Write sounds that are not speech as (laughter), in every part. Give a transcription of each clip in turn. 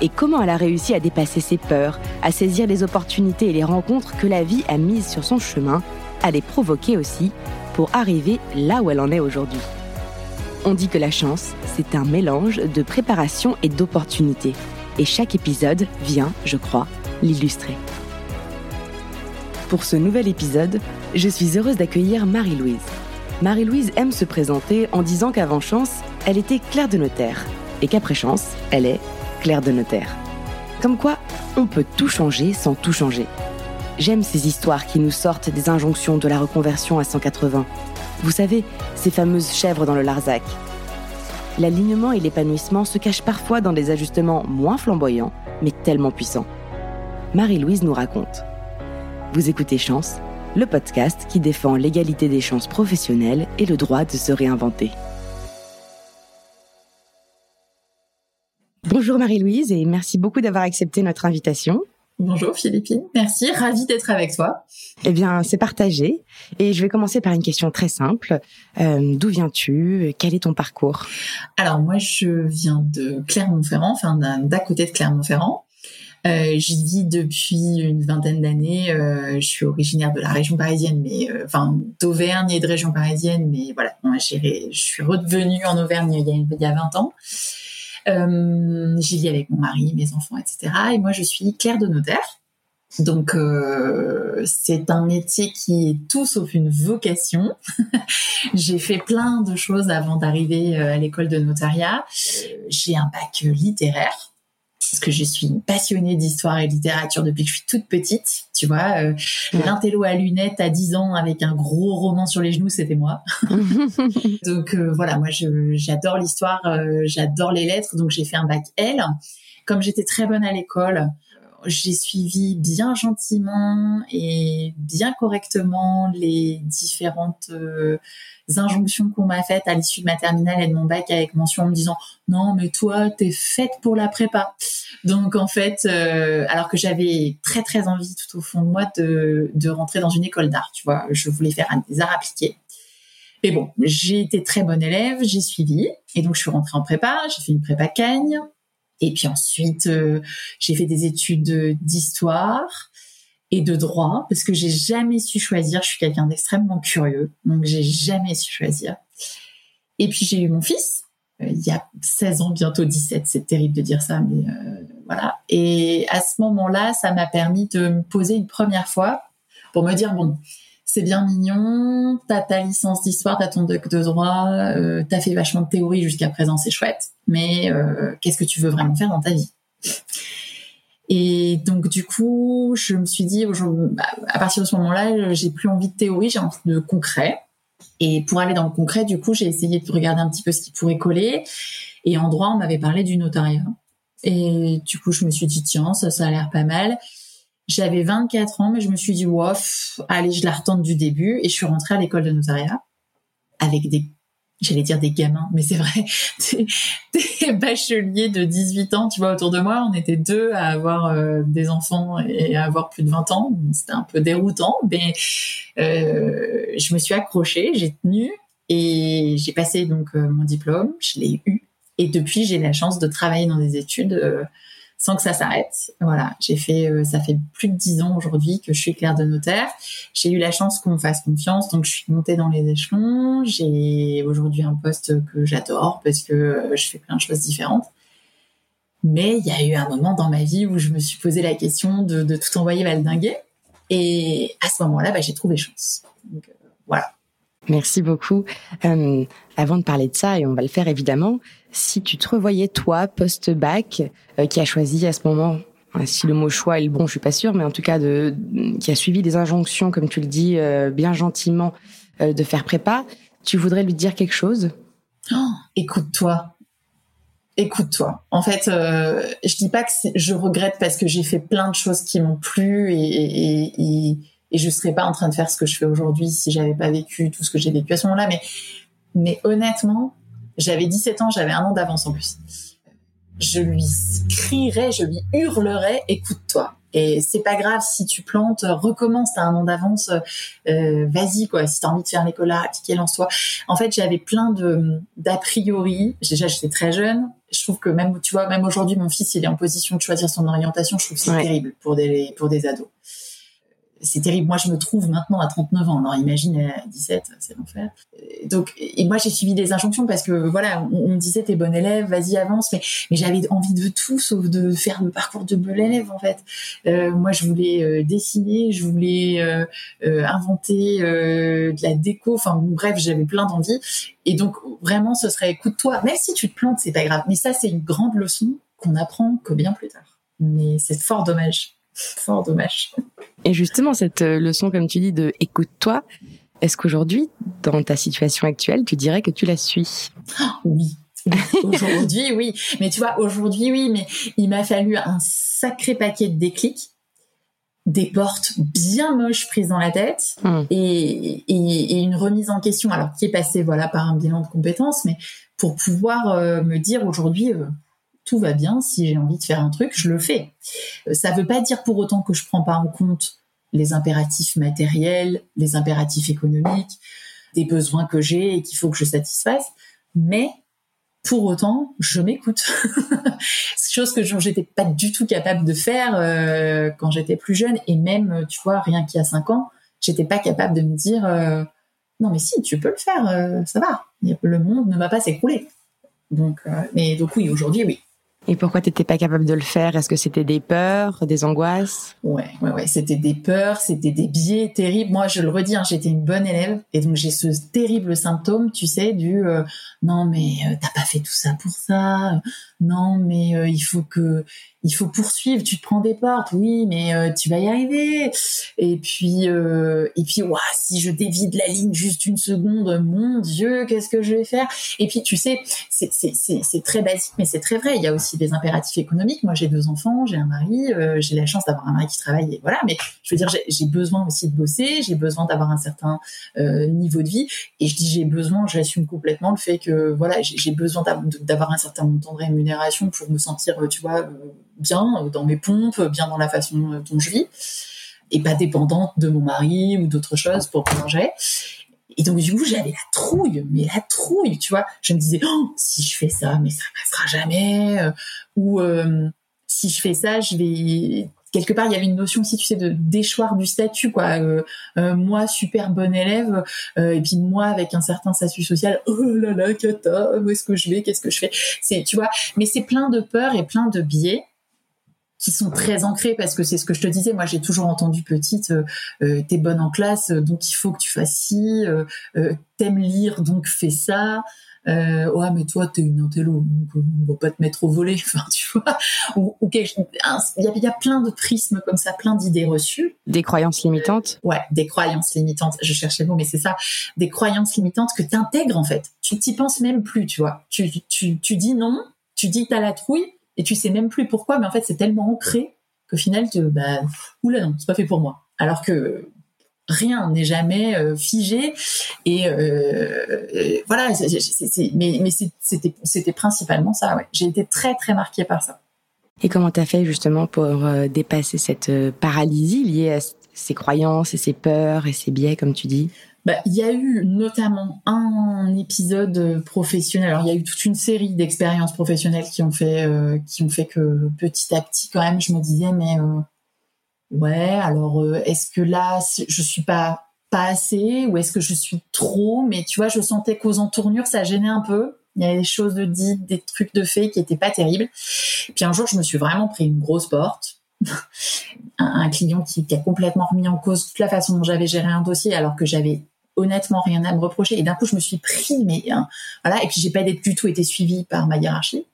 et comment elle a réussi à dépasser ses peurs, à saisir les opportunités et les rencontres que la vie a mises sur son chemin, à les provoquer aussi pour arriver là où elle en est aujourd'hui. On dit que la chance, c'est un mélange de préparation et d'opportunités. Et chaque épisode vient, je crois, l'illustrer. Pour ce nouvel épisode, je suis heureuse d'accueillir Marie-Louise. Marie-Louise aime se présenter en disant qu'avant chance, elle était Claire de notaire et qu'après chance, elle est Claire de notaire. Comme quoi, on peut tout changer sans tout changer. J'aime ces histoires qui nous sortent des injonctions de la reconversion à 180. Vous savez, ces fameuses chèvres dans le Larzac. L'alignement et l'épanouissement se cachent parfois dans des ajustements moins flamboyants, mais tellement puissants. Marie-Louise nous raconte. Vous écoutez Chance, le podcast qui défend l'égalité des chances professionnelles et le droit de se réinventer. Bonjour Marie-Louise et merci beaucoup d'avoir accepté notre invitation. Bonjour Philippine, merci, ravie d'être avec toi. Eh bien, c'est partagé. Et je vais commencer par une question très simple. Euh, D'où viens-tu? Quel est ton parcours? Alors moi, je viens de Clermont-Ferrand, enfin d'à côté de Clermont-Ferrand. Euh, J'y vis depuis une vingtaine d'années. Euh, je suis originaire de la région parisienne, mais enfin d'Auvergne et de région parisienne, mais voilà, je suis revenue en Auvergne il y a, il y a 20 ans. Euh, J'y vis avec mon mari, mes enfants, etc. Et moi, je suis Claire de notaire. Donc, euh, c'est un métier qui est tout sauf une vocation. (laughs) J'ai fait plein de choses avant d'arriver euh, à l'école de notariat. J'ai un bac littéraire parce que je suis passionnée d'histoire et littérature depuis que je suis toute petite. Tu vois, euh, l'intello à lunettes à 10 ans avec un gros roman sur les genoux, c'était moi. (laughs) donc euh, voilà, moi j'adore l'histoire, euh, j'adore les lettres, donc j'ai fait un bac L. Comme j'étais très bonne à l'école, j'ai suivi bien gentiment et bien correctement les différentes euh, injonctions qu'on m'a faites à l'issue de ma terminale et de mon bac avec mention en me disant non mais toi t'es faite pour la prépa donc en fait euh, alors que j'avais très très envie tout au fond de moi de, de rentrer dans une école d'art tu vois je voulais faire des arts appliqués. Mais bon j'ai été très bonne élève j'ai suivi et donc je suis rentrée en prépa j'ai fait une prépa Cagne et puis ensuite, euh, j'ai fait des études d'histoire et de droit parce que j'ai jamais su choisir. Je suis quelqu'un d'extrêmement curieux, donc j'ai jamais su choisir. Et puis j'ai eu mon fils euh, il y a 16 ans, bientôt 17. C'est terrible de dire ça, mais euh, voilà. Et à ce moment-là, ça m'a permis de me poser une première fois pour me dire bon, c'est bien mignon, t'as ta licence d'histoire, t'as ton doc de droit, euh, t'as fait vachement de théorie jusqu'à présent, c'est chouette, mais qu'est-ce que tu veux vraiment faire dans ta vie? Et donc du coup, je me suis dit, bah, à partir de ce moment-là, j'ai plus envie de théorie, j'ai envie de concret. Et pour aller dans le concret, du coup, j'ai essayé de regarder un petit peu ce qui pourrait coller. Et en droit, on m'avait parlé du notariat. Et du coup, je me suis dit, tiens, ça, ça a l'air pas mal. J'avais 24 ans, mais je me suis dit, wouf, allez, je la retente du début. Et je suis rentrée à l'école de notariat avec des, j'allais dire des gamins, mais c'est vrai, (laughs) des, bacheliers de 18 ans, tu vois, autour de moi. On était deux à avoir euh, des enfants et à avoir plus de 20 ans. C'était un peu déroutant, mais euh, je me suis accrochée, j'ai tenu et j'ai passé donc euh, mon diplôme, je l'ai eu. Et depuis, j'ai la chance de travailler dans des études euh, sans que ça s'arrête. Voilà, j'ai fait, euh, ça fait plus de dix ans aujourd'hui que je suis claire de notaire. J'ai eu la chance qu'on me fasse confiance, donc je suis montée dans les échelons. J'ai aujourd'hui un poste que j'adore parce que euh, je fais plein de choses différentes. Mais il y a eu un moment dans ma vie où je me suis posé la question de, de tout envoyer valdinguer. Et à ce moment-là, bah, j'ai trouvé chance. Donc, euh, voilà. Merci beaucoup. Euh, avant de parler de ça, et on va le faire évidemment, si tu te revoyais toi post-bac, euh, qui a choisi à ce moment, hein, si le mot choix est le bon, je suis pas sûre, mais en tout cas de, qui a suivi des injonctions, comme tu le dis, euh, bien gentiment, de faire prépa, tu voudrais lui dire quelque chose? Oh, Écoute-toi, écoute-toi. En fait, je dis pas que je regrette parce que j'ai fait plein de choses qui m'ont plu et, et je serais pas en train de faire ce que je fais aujourd'hui si j'avais pas vécu tout ce que j'ai vécu à ce moment-là. Mais, mais honnêtement, j'avais 17 ans, j'avais un an d'avance en plus. Je lui crierais, je lui hurlerais, écoute-toi. Et c'est pas grave si tu plantes, recommence, t'as un an d'avance, euh, vas-y quoi. Si t'as envie de faire l'école là, appliquer lance-toi. En fait, j'avais plein de d'a priori. Déjà, j'étais très jeune. Je trouve que même, tu vois, même aujourd'hui, mon fils, il est en position de choisir son orientation. Je trouve que c'est terrible pour des pour des ados c'est terrible. Moi, je me trouve maintenant à 39 ans. Alors, imagine à 17, c'est l'enfer. Donc, et moi, j'ai suivi des injonctions parce que, voilà, on, me disait, t'es bon élève, vas-y, avance. Mais, mais j'avais envie de tout sauf de faire le parcours de bon élève, en fait. Euh, moi, je voulais euh, dessiner, je voulais euh, euh inventer euh, de la déco. Enfin, bref, j'avais plein d'envies. Et donc, vraiment, ce serait, écoute-toi. Même si tu te plantes, c'est pas grave. Mais ça, c'est une grande leçon qu'on apprend que bien plus tard. Mais c'est fort dommage. Fort dommage. Et justement, cette euh, leçon, comme tu dis, de écoute-toi, est-ce qu'aujourd'hui, dans ta situation actuelle, tu dirais que tu la suis? Oui. aujourd'hui, oui. Mais tu vois, aujourd'hui, oui, mais il m'a fallu un sacré paquet de déclics, des portes bien moches prises dans la tête et, et, une remise en question, alors qui est passée voilà par un bilan de compétences, mais pour pouvoir euh, me dire aujourd'hui, euh, tout va bien. Si j'ai envie de faire un truc, je le fais. Euh, ça ne veut pas dire pour autant que je prends pas en compte les impératifs matériels, les impératifs économiques, des besoins que j'ai et qu'il faut que je satisfasse. Mais pour autant, je m'écoute. (laughs) Chose que j'étais pas du tout capable de faire euh, quand j'étais plus jeune et même, tu vois, rien qu'il y a cinq ans, j'étais pas capable de me dire euh, non mais si, tu peux le faire, ça va. Le monde ne va pas s'écrouler. Donc, mais donc oui, aujourd'hui, oui. Et pourquoi t'étais pas capable de le faire? Est-ce que c'était des peurs, des angoisses? Ouais, ouais, ouais. C'était des peurs, c'était des biais terribles. Moi, je le redis, hein, j'étais une bonne élève, et donc j'ai ce terrible symptôme, tu sais, du euh, non mais euh, t'as pas fait tout ça pour ça. Non mais euh, il faut que il faut poursuivre. Tu te prends des portes, oui, mais tu vas y arriver. Et puis et puis ouah, si je dévie de la ligne juste une seconde, mon Dieu, qu'est-ce que je vais faire? Et puis tu sais, c'est très basique, mais c'est très vrai. Il y a aussi des impératifs économiques. Moi, j'ai deux enfants, j'ai un mari, euh, j'ai la chance d'avoir un mari qui travaille, et voilà. Mais je veux dire, j'ai besoin aussi de bosser, j'ai besoin d'avoir un certain euh, niveau de vie. Et je dis j'ai besoin, j'assume complètement le fait que voilà, j'ai besoin d'avoir un certain montant de rémunération pour me sentir, tu vois, euh, bien dans mes pompes, bien dans la façon dont je vis et pas dépendante de mon mari ou d'autres choses pour manger. Et donc du coup, j'avais la trouille, mais la trouille, tu vois. Je me disais, oh, si je fais ça, mais ça passera jamais. Euh, ou euh, si je fais ça, je vais quelque part il y avait une notion aussi tu sais de déchoir du statut quoi euh, moi super bon élève et puis moi avec un certain statut social oh là là cata où est-ce que je vais? Qu'est-ce que je fais? Tu vois mais c'est plein de peurs et plein de biais qui sont très ancrés parce que c'est ce que je te disais. Moi, j'ai toujours entendu petite, euh, euh t'es bonne en classe, donc il faut que tu fasses ci. Euh, euh T'aimes lire, donc fais ça. Euh, ouais, mais toi, t'es une intello, donc on va pas te mettre au volet. (laughs) Enfin, tu vois. Ou, ou il y a, y a plein de prismes comme ça, plein d'idées reçues. Des croyances limitantes. ouais, des croyances limitantes. Je cherchais le mot, mais c'est ça. Des croyances limitantes que t'intègres en fait. Tu t'y penses même plus, tu vois. Tu, tu, tu dis non. Tu dis t'as la trouille et tu sais même plus pourquoi, mais en fait c'est tellement ancré qu'au final, tu, bah, oula non, c'est pas fait pour moi. Alors que rien n'est jamais euh, figé et euh, voilà. mais mais c'était principalement ça. J'ai été très très marquée par ça. Et comment t'as fait justement pour euh, dépasser cette paralysie liée à ces croyances et ces peurs et ces biais, comme tu dis? Bah, il y a eu notamment un épisode professionnel. Alors, il y a eu toute une série d'expériences professionnelles qui ont fait, euh, qui ont fait que petit à petit, quand même, je me disais, mais euh, ouais, alors euh, est-ce que là, je suis pas pas assez ou est-ce que je suis trop? Mais tu vois, je sentais qu'aux entournures, ça gênait un peu. Il y avait des choses de dites, des trucs de fait qui étaient pas terribles. Puis un jour, je me suis vraiment pris une grosse porte (laughs) un, client qui, qui, a complètement remis en cause toute la façon dont j'avais géré un dossier alors que j'avais honnêtement rien à me reprocher. Et d'un coup, je me suis pris, mais hein, voilà. Et puis j'ai pas du tout été suivie par ma hiérarchie.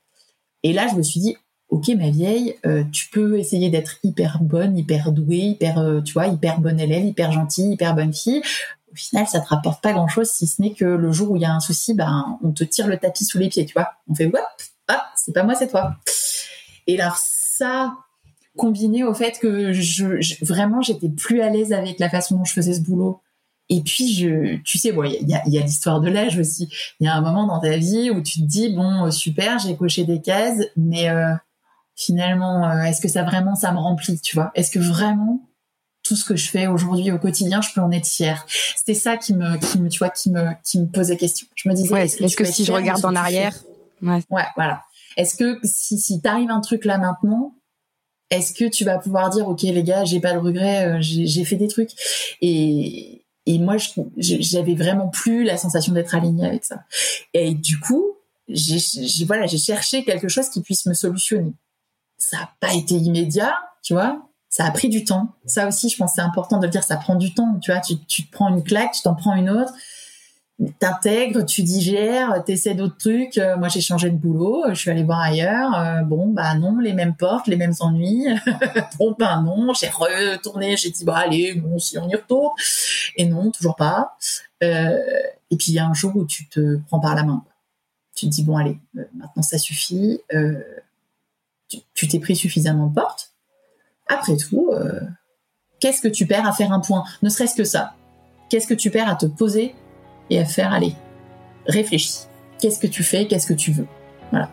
Et là, je me suis dit, ok, ma vieille, euh, tu peux essayer d'être hyper bonne, hyper douée, hyper, euh, tu vois, hyper bonne élève, hyper gentille, hyper bonne fille. Au final, ça te rapporte pas grand chose si ce n'est que le jour où il y a un souci, ben, on te tire le tapis sous les pieds, tu vois. On fait, hop, c'est pas moi, c'est toi. Et alors ça, combiné au fait que je, vraiment j'étais plus à l'aise avec la façon dont je faisais ce boulot. Et puis je, tu sais, bon, il y a, y a l'histoire de l'âge aussi. Il y a un moment dans ta vie où tu te dis bon, super, j'ai coché des cases, mais euh, finalement, euh, est-ce que ça vraiment ça me remplit, tu vois? Est-ce que vraiment tout ce que je fais aujourd'hui au quotidien, je peux en être fière? C'était ça qui me, qui me, tu vois, qui me, qui me posait question. Je me disais, est-ce que, si je regarde en arrière, ouais. ouais, voilà. Est-ce que si, si t'arrive un truc là maintenant, est-ce que tu vas pouvoir dire, ok les gars, j'ai pas de regrets, euh, j'ai fait des trucs? Et et moi j'avais vraiment plus la sensation d'être alignée avec ça. Et du coup, j'ai voilà, j'ai cherché quelque chose qui puisse me solutionner. Ça n'a pas été immédiat, tu vois ça a pris du temps. Ça aussi, je pense c'est important de le dire, ça prend du temps. Tu vois, tu, tu te prends une claque, tu t'en prends une autre, t'intègres, tu digères, t'essaies d'autres trucs. Euh, moi, j'ai changé de boulot, je suis allée voir ailleurs. Euh, bon, bah non, les mêmes portes, les mêmes ennuis. (laughs) bon, bah non, j'ai retourné, j'ai dit, bah allez, bon, si on y retourne. Et non, toujours pas. Euh, et puis, il y a un jour où tu te prends par la main. Tu te dis, bon, allez, maintenant ça suffit. tu t'es pris suffisamment de portes après tout, euh, qu'est-ce que tu perds à faire un point? Ne serait-ce que ça. Qu'est-ce que tu perds à te poser et à faire aller Réfléchis. Qu'est-ce que tu fais? Qu'est-ce que tu veux? Voilà.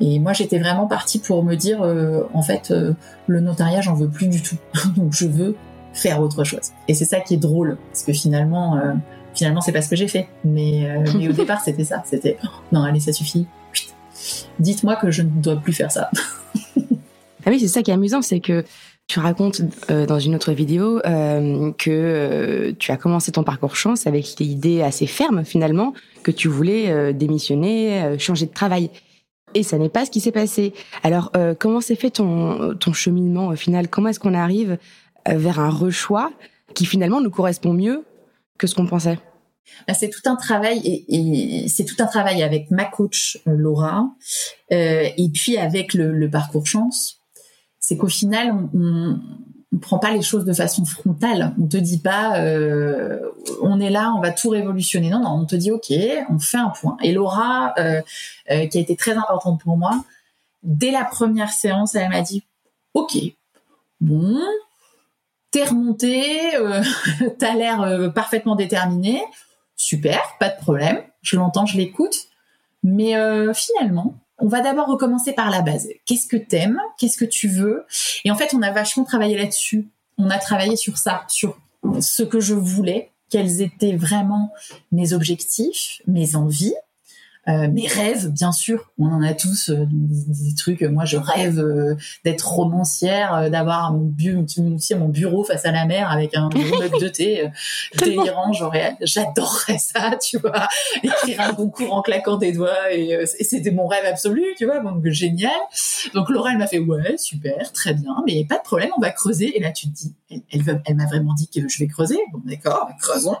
Et moi, j'étais vraiment partie pour me dire, euh, en fait, euh, le notariat, j'en veux plus du tout. (laughs) Donc, je veux faire autre chose. Et c'est ça qui est drôle, parce que finalement, finalement, c'est pas ce que j'ai fait. Mais, (laughs) mais au départ, c'était ça. C'était, oh, non, allez, ça suffit. Dites-moi que je ne dois plus faire ça. (laughs) Ah oui, c'est ça qui est amusant, c'est que tu racontes euh, dans une autre vidéo euh, que euh, tu as commencé ton parcours chance avec l'idée assez ferme finalement que tu voulais démissionner, changer de travail. Et ça n'est pas ce qui s'est passé. Alors, comment s'est fait ton, ton cheminement au final? Comment est-ce qu'on arrive vers un rechoix qui finalement nous correspond mieux que ce qu'on pensait? Bah, c'est tout un travail et, c'est tout un travail avec ma coach Laura et puis avec le, le parcours chance c'est qu'au final, on, on, prend pas les choses de façon frontale. On te dit pas, euh, on est là, on va tout révolutionner. Non, non, on te dit, ok, on fait un point. Et Laura, euh, euh, qui a été très importante pour moi, dès la première séance, elle m'a dit, ok, bon, t'es remonté, (laughs) t'as l'air parfaitement déterminé, super, pas de problème, je l'entends, je l'écoute, mais finalement, on va d'abord recommencer par la base. Qu'est-ce que t'aimes? Qu'est-ce que tu veux? Et en fait, on a vachement travaillé là-dessus. On a travaillé sur ça, sur ce que je voulais, quels étaient vraiment mes objectifs, mes envies, euh, mes rêves, bien sûr, on en a tous euh, des, trucs. Moi, je rêve euh, d'être romancière, d'avoir mon, mon bureau face à la mer avec un mug de thé (laughs) délirant. J'aurais, j'adorerais ça, tu vois, écrire un concours en claquant des doigts et, c'était mon rêve absolu, tu vois, donc génial. Donc Laura, elle m'a fait ouais, super, très bien, mais pas de problème, on va creuser. Et là, tu te dis, elle, elle, elle m'a vraiment dit que je vais creuser. Bon, d'accord, creusons.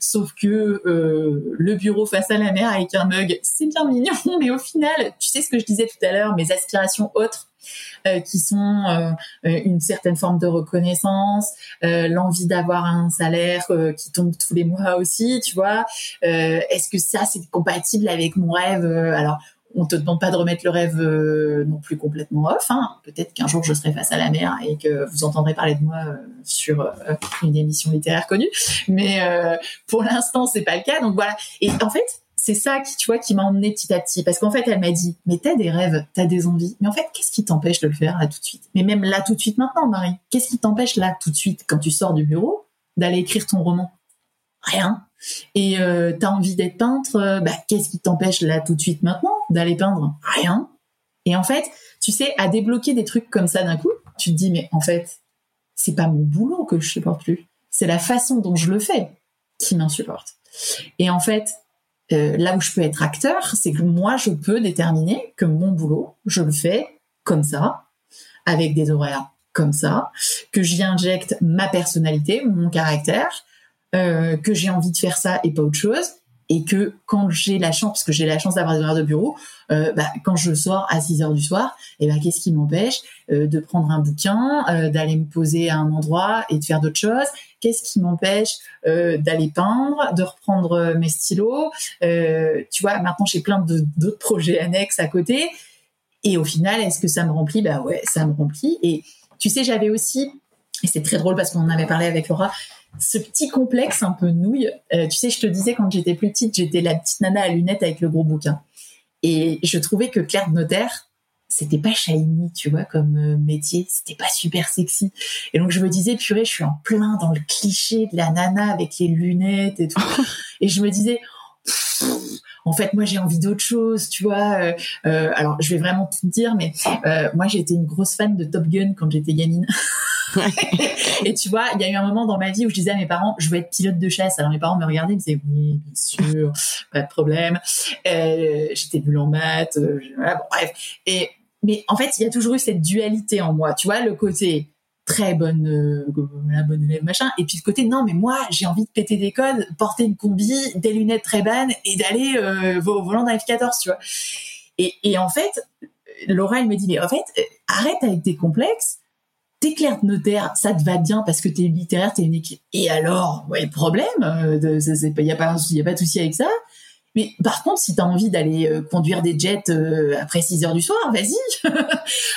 Sauf que le bureau face à la mer avec un mug c'est bien mignon, (laughs) mais au final, tu sais ce que je disais tout à l'heure, mes aspirations autres, euh, qui sont euh, une certaine forme de reconnaissance, euh, l'envie d'avoir un salaire qui tombe tous les mois aussi, tu vois. Est-ce que ça c'est compatible avec mon rêve Alors on te demande pas de remettre le rêve non plus complètement off. Hein. Peut-être qu'un jour je serai face à la mer et que vous entendrez parler de moi sur une émission littéraire connue. Mais pour l'instant c'est pas le cas. Donc voilà. Et en fait c'est ça qui, tu vois, qui m'a emmené petit à petit. Parce qu'en fait, elle m'a dit, mais t'as des rêves, t'as des envies. Mais en fait, qu'est-ce qui t'empêche de le faire là tout de suite? Mais même là tout de suite maintenant, Marie. Qu'est-ce qui t'empêche là tout de suite, quand tu sors du bureau, d'aller écrire ton roman? Rien. Et euh, t'as envie d'être peintre, euh, bah, qu'est-ce qui t'empêche là tout de suite maintenant d'aller peindre? Rien. Et en fait, tu sais, à débloquer des trucs comme ça d'un coup, tu te dis, mais en fait, c'est pas mon boulot que je supporte plus. C'est la façon dont je le fais qui m'insupporte. Et en fait, euh, là où je peux être acteur, c'est que moi, je peux déterminer que mon boulot, je le fais comme ça, avec des horaires comme ça, que j'y injecte ma personnalité, mon caractère, euh, que j'ai envie de faire ça et pas autre chose. Et que quand j'ai la chance, parce que j'ai la chance d'avoir des horaires de bureau, euh, bah, quand je sors à 6 heures du soir, et eh ben qu'est-ce qui m'empêche euh, de prendre un bouquin, euh, d'aller me poser à un endroit et de faire d'autres choses? Qu'est-ce qui m'empêche d'aller peindre, de reprendre mes stylos? Tu vois, maintenant j'ai plein d'autres projets annexes à côté. Et au final, est-ce que ça me remplit? Bah ouais, ça me remplit. Et tu sais, j'avais aussi, et c'est très drôle parce qu'on en avait parlé avec Laura, ce petit complexe un peu nouille. tu sais, je te disais quand j'étais plus petite, j'étais la petite nana à lunettes avec le gros bouquin. Et je trouvais que Claire de notaire, c'était pas shiny, tu vois, comme euh, métier, c'était pas super sexy. Et donc je me disais, purée, je suis en plein dans le cliché de la nana avec les lunettes et tout. (laughs) et je me disais, en fait, moi, j'ai envie d'autre chose, tu vois. Euh, euh, alors, je vais vraiment tout dire, mais euh, moi, j'étais une grosse fan de Top Gun quand j'étais gamine. (laughs) et tu vois, il y a eu un moment dans ma vie où je disais à mes parents, je veux être pilote de chasse. Alors mes parents me regardaient, ils me disaient, oui, bien sûr, pas de problème. Euh, j'étais nulle en maths, euh, voilà, bon, bref. Et mais en fait, il y a toujours eu cette dualité en moi, tu vois, le côté très bonne euh, élève machin et puis le côté non mais moi j'ai envie de péter des codes porter une combi des lunettes très bannes et d'aller euh, au volant d'un F14 tu vois et, et en fait Laura elle me dit mais en fait arrête avec tes complexes t'es clair de notaire, ça te va bien parce que t'es littéraire, t'es une équipe. Et alors, ouais, problème, il euh, y a pas, y a pas de souci avec ça. Mais par contre, si t'as envie d'aller euh, conduire des jets euh, après 6 heures du soir, vas-y. (laughs)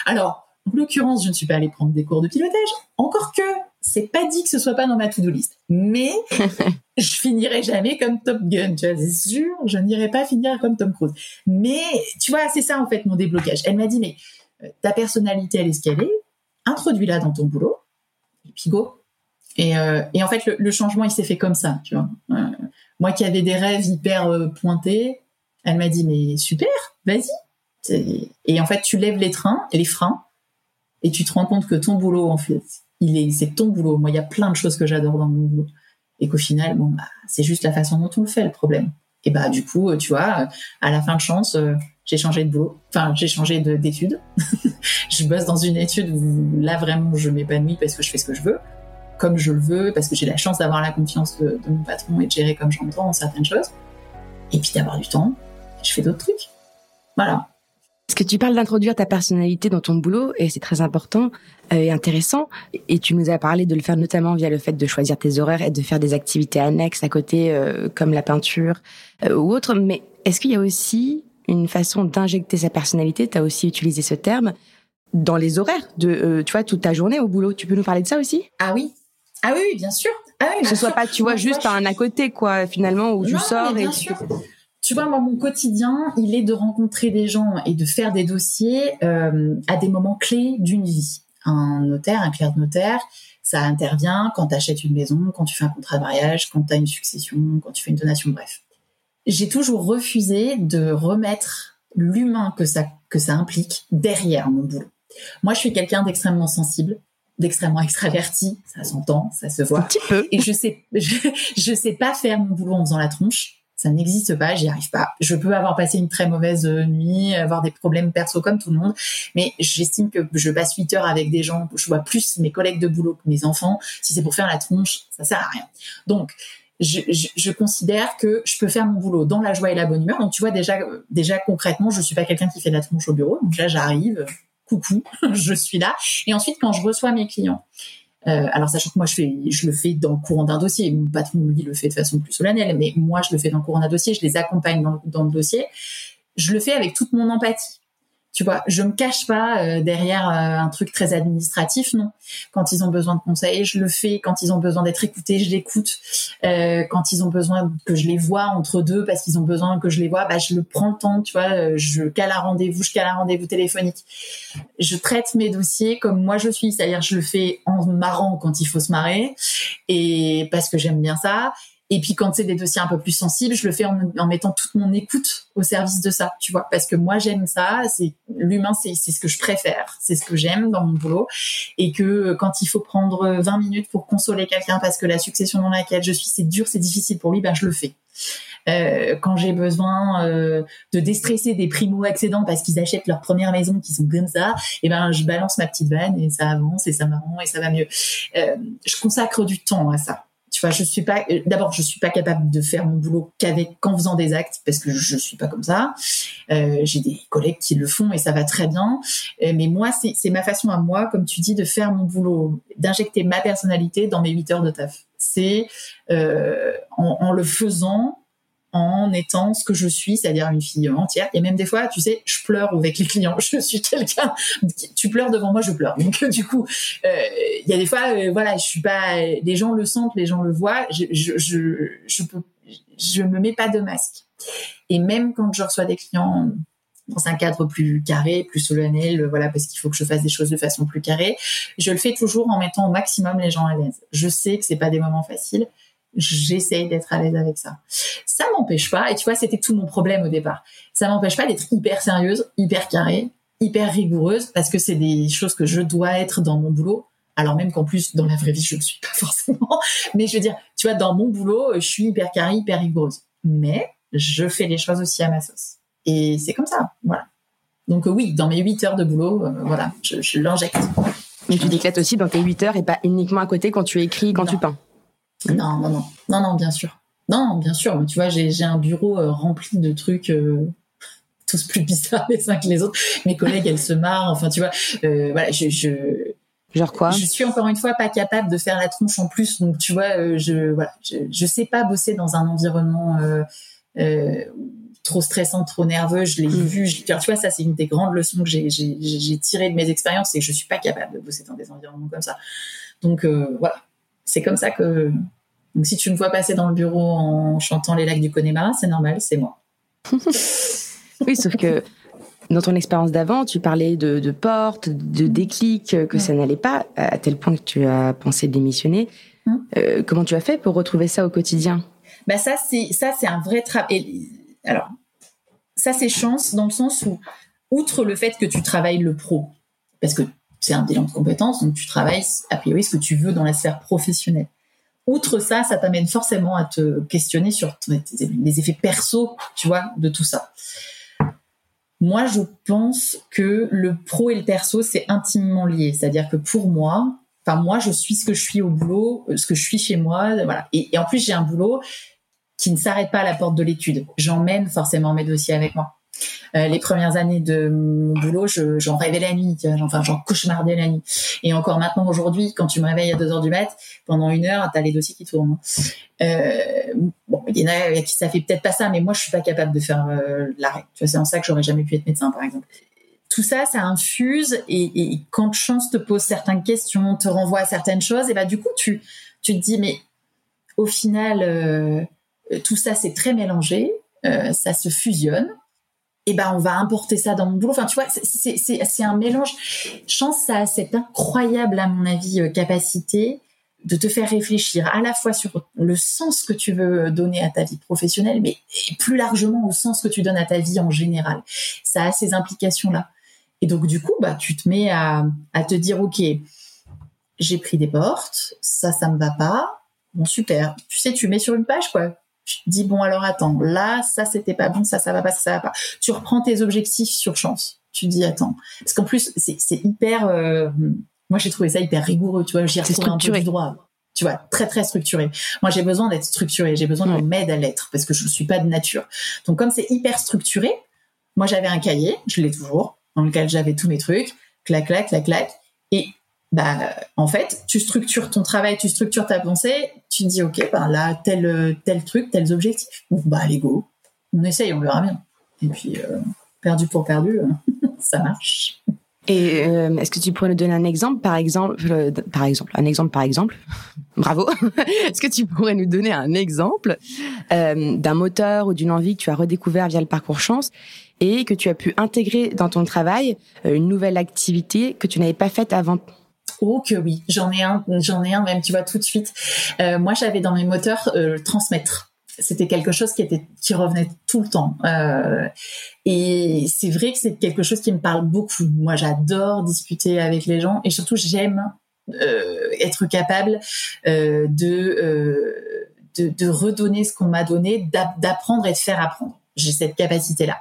alors, en l'occurrence, je ne suis pas allée prendre des cours de pilotage. Encore que, c'est pas dit que ce soit pas dans ma to-do list. Mais (laughs) je finirai jamais comme Top Gun, tu vois, c'est sûr. Je n'irai pas finir comme Tom Cruise. Mais, tu vois, c'est ça, en fait, mon déblocage. Elle m'a dit, mais ta personnalité, elle est ce qu'elle est introduis-la dans ton boulot, et puis go. Et, euh, et en fait, le, changement, il s'est fait comme ça, tu vois. Euh, moi qui avais des rêves hyper euh, pointés, elle m'a dit, mais super, vas-y. Et en fait, tu lèves les trains, les freins, et tu te rends compte que ton boulot, en fait, il est, c'est ton boulot. Moi, il y a plein de choses que j'adore dans mon boulot. Et qu'au final, bon, bah, c'est juste la façon dont on le fait, le problème. Et bah, du coup, tu vois, à la fin de chance, j'ai changé de boulot, enfin j'ai changé d'études. (laughs) je bosse dans une étude où là vraiment je m'épanouis parce que je fais ce que je veux, comme je le veux, parce que j'ai la chance d'avoir la confiance de, mon patron et de gérer comme j'entends certaines choses. Et puis d'avoir du temps, je fais d'autres trucs. Voilà. Parce que tu parles d'introduire ta personnalité dans ton boulot et c'est très important euh, et intéressant. Et tu nous as parlé de le faire notamment via le fait de choisir tes horaires et de faire des activités annexes à côté, euh, comme la peinture euh, ou autre. Mais est-ce qu'il y a aussi une façon d'injecter sa personnalité. Tu as aussi utilisé ce terme dans les horaires de, euh, tu vois, toute ta journée au boulot. Tu peux nous parler de ça aussi? Ah oui. Ah oui, bien sûr. Ah oui, que ce soit pas, tu vois, juste un à côté, quoi, finalement, où tu sors et tu... Tu vois, moi, mon quotidien, il est de rencontrer des gens et de faire des dossiers euh, à des moments clés d'une vie. Un notaire, un clerc de notaire, ça intervient quand tu achètes une maison, quand tu fais un contrat de mariage, quand tu as une succession, quand tu fais une donation, bref j'ai toujours refusé de remettre l'humain que ça, que ça implique derrière mon boulot. Moi, je suis quelqu'un d'extrêmement sensible, d'extrêmement extraverti, ça s'entend, ça se voit. Un petit peu. Et je sais, je, je sais pas faire mon boulot en faisant la tronche. Ça n'existe pas, j'y arrive pas. Je peux avoir passé une très mauvaise nuit, avoir des problèmes perso comme tout le monde, mais j'estime que je passe 8 heures avec des gens, je vois plus mes collègues de boulot que mes enfants. Si c'est pour faire la tronche, ça sert à rien. Donc, je, considère que je peux faire mon boulot dans la joie et la bonne humeur. Donc tu vois déjà, déjà concrètement, je suis pas quelqu'un qui fait de la tronche au bureau. Donc là, j'arrive, coucou, (laughs) je suis là. Et ensuite, quand je reçois mes clients, euh, alors sachant que moi je fais, je le fais dans le courant d'un dossier. Mon patron lui le fait de façon plus solennelle, mais moi je le fais dans le courant d'un dossier. Je les accompagne dans, dans le dossier. Je le fais avec toute mon empathie. Tu vois, je me cache pas euh, derrière euh, un truc très administratif, non. Quand ils ont besoin de conseils, je le fais. Quand ils ont besoin d'être écoutés, je l'écoute. Euh, quand ils ont besoin que je les vois entre deux parce qu'ils ont besoin que je les vois, bah je le prends le temps, tu vois. Euh, je cale un rendez-vous, je cale un rendez-vous téléphonique. Je traite mes dossiers comme moi je suis, c'est-à-dire je le fais en marrant quand il faut se marrer et parce que j'aime bien ça et puis quand c'est des dossiers un peu plus sensibles, je le fais en, mettant toute mon écoute au service de ça, tu vois, parce que moi j'aime ça. C'est l'humain, c'est ce que je préfère, c'est ce que j'aime dans mon boulot, et que quand il faut prendre 20 minutes pour consoler quelqu'un parce que la succession dans laquelle je suis c'est dur, c'est difficile pour lui, ben je le fais. Euh, quand j'ai besoin euh, de déstresser des primo accédants parce qu'ils achètent leur première maison qui sont comme ça, et eh ben je balance ma petite vanne et ça avance et ça m'arrange et ça va mieux. Euh, je consacre du temps à ça Tu vois, je suis pas. D'abord, je suis pas capable de faire mon boulot qu'avec qu'en faisant des actes parce que je suis pas comme ça. Euh, J'ai des collègues qui le font et ça va très bien. Euh, mais moi, c'est ma façon à moi, comme tu dis, de faire mon boulot, d'injecter ma personnalité dans mes 8 heures de taf. C'est euh, en, en le faisant en étant ce que je suis, c'est-à-dire une fille entière. Et même des fois, tu sais, je pleure avec les clients. (laughs) Je suis quelqu'un. Tu pleures devant moi, je pleure. Donc du coup, euh, il y a des fois, euh, voilà, je suis pas. Les gens le sentent, les gens le voient. Je, je, je, je peux, je me mets pas de masque. Et même quand je reçois des clients dans un cadre plus carré, plus solennel, voilà, parce qu'il faut que je fasse des choses de façon plus carrée, je le fais toujours en mettant au maximum les gens à l'aise. Je sais que c'est pas des moments faciles j'essaye d'être à l'aise avec ça. Ça m'empêche pas, et tu vois, c'était tout mon problème au départ. Ça m'empêche pas d'être hyper sérieuse, hyper carrée, hyper rigoureuse, parce que c'est des choses que je dois être dans mon boulot. Alors même qu'en plus, dans la vraie vie, je ne suis pas (laughs) forcément. Mais je veux dire, tu vois, dans mon boulot, je suis hyper carrée, hyper rigoureuse. Mais je fais les choses aussi à ma sauce. Et c'est comme ça, voilà. Donc oui, dans mes 8 heures de boulot, euh, voilà, je, je l'injecte. Mais tu t'éclates aussi dans tes 8 heures et pas uniquement à côté quand tu écris, quand tu peins. Non, non, non, non, non, bien sûr. Non, bien sûr. Tu vois, j'ai un bureau euh, rempli de trucs euh, (laughs) tous plus bizarres les uns que les autres. Mes collègues, elles se marrent. Enfin, tu vois, euh, voilà, je, je, Genre quoi? Je suis encore une fois pas capable de faire la tronche en plus. Donc, tu vois, je, voilà, je, je sais pas bosser dans un environnement trop stressant, trop nerveux. Je l'ai mm. vu. tu vois, ça, c'est une des grandes leçons que j'ai tirées de mes expériences, c'est que je suis pas capable de bosser dans des environnements comme ça. Donc, voilà c'est comme ça que. Donc, si tu me vois passer dans le bureau en chantant les lacs du Connemara, c'est normal, c'est moi. (laughs) oui, sauf que dans ton expérience d'avant, tu parlais de, de portes, de déclics, que ça n'allait pas, à tel point que tu as pensé démissionner. Hum. Euh, comment tu as fait pour retrouver ça au quotidien? Bah ça c'est ça c'est un vrai travail. Alors ça c'est chance dans le sens où outre le fait que tu travailles le pro, parce que c'est un bilan de compétences, donc tu travailles a priori ce que tu veux dans la sphère professionnelle. Outre ça, ça t'amène forcément à te questionner sur les effets perso, tu vois, de tout ça. Moi, je pense que le pro et le perso, c'est intimement lié. C'est-à-dire que pour moi, enfin moi, je suis ce que je suis au boulot, ce que je suis chez moi, voilà. Et en plus, j'ai un boulot qui ne s'arrête pas à la porte de l'étude. J'emmène forcément mes dossiers avec moi. Euh, les premières années de mon boulot, j'en rêvais la nuit, enfin j'en cauchemardais la nuit. Et encore maintenant aujourd'hui, quand tu me réveilles à 2 heures du mat, pendant une heure, t'as les dossiers qui tournent. Euh, bon, il y en a qui ça fait peut-être pas ça, mais moi je suis pas capable de faire euh, l'arrêt. Tu vois, c'est en ça que j'aurais jamais pu être médecin, par exemple. Tout ça, ça infuse et, quand chance te pose certaines questions, te renvoie à certaines choses, et bah du coup tu te dis mais au final tout ça c'est très mélangé, ça se fusionne eh ben on va importer ça dans mon boulot. Enfin, tu vois, c'est un mélange. Chance, ça a cette incroyable, à mon avis, euh, capacité de te faire réfléchir à la fois sur le sens que tu veux donner à ta vie professionnelle, mais plus largement au sens que tu donnes à ta vie en général. Ça a ces implications-là. Et donc, du coup, bah, tu te mets à, à te dire, OK, j'ai pris des portes, ça, ça me va pas. Bon, super. Tu sais, tu mets sur une page, quoi tu te dis bon alors attends, là ça c'était pas bon, ça ça va pas, ça ça va pas. Tu reprends tes objectifs sur chance. Tu dis attends, parce qu'en plus c'est hyper. Euh, moi j'ai trouvé ça hyper rigoureux, tu vois. J'y retrouve un peu du droit. Tu vois, très très structuré. Moi j'ai besoin d'être structuré, j'ai besoin qu'on m'aide à l'être parce que je suis pas de nature. Donc comme c'est hyper structuré, moi j'avais un cahier, je l'ai toujours, dans lequel j'avais tous mes trucs, clac clac clac clac, et bah en fait tu structures ton travail, tu structures ta pensée, tu te dis ok ben là tel tel truc, tels objectifs. Bon bah allez go, on essaye, on verra bien. Et puis euh, perdu pour perdu, (laughs) ça marche. Et euh, est-ce que tu pourrais nous donner un exemple, par exemple, euh, par exemple, un exemple, par exemple, (laughs) bravo. (laughs) est-ce que tu pourrais nous donner un exemple d'un moteur ou d'une envie que tu as redécouvert via le parcours chance et que tu as pu intégrer dans ton travail, une nouvelle activité que tu n'avais pas faite avant? Oh que oui, j'en ai un, j'en ai un même, tu vois tout de suite. Euh, moi, j'avais dans mes moteurs euh, transmettre. C'était quelque chose qui était qui revenait tout le temps. Euh, et c'est vrai que c'est quelque chose qui me parle beaucoup. Moi, j'adore discuter avec les gens et surtout j'aime euh, être capable de, de, de redonner ce qu'on m'a donné, d'apprendre et de faire apprendre. j'ai cette capacité-là.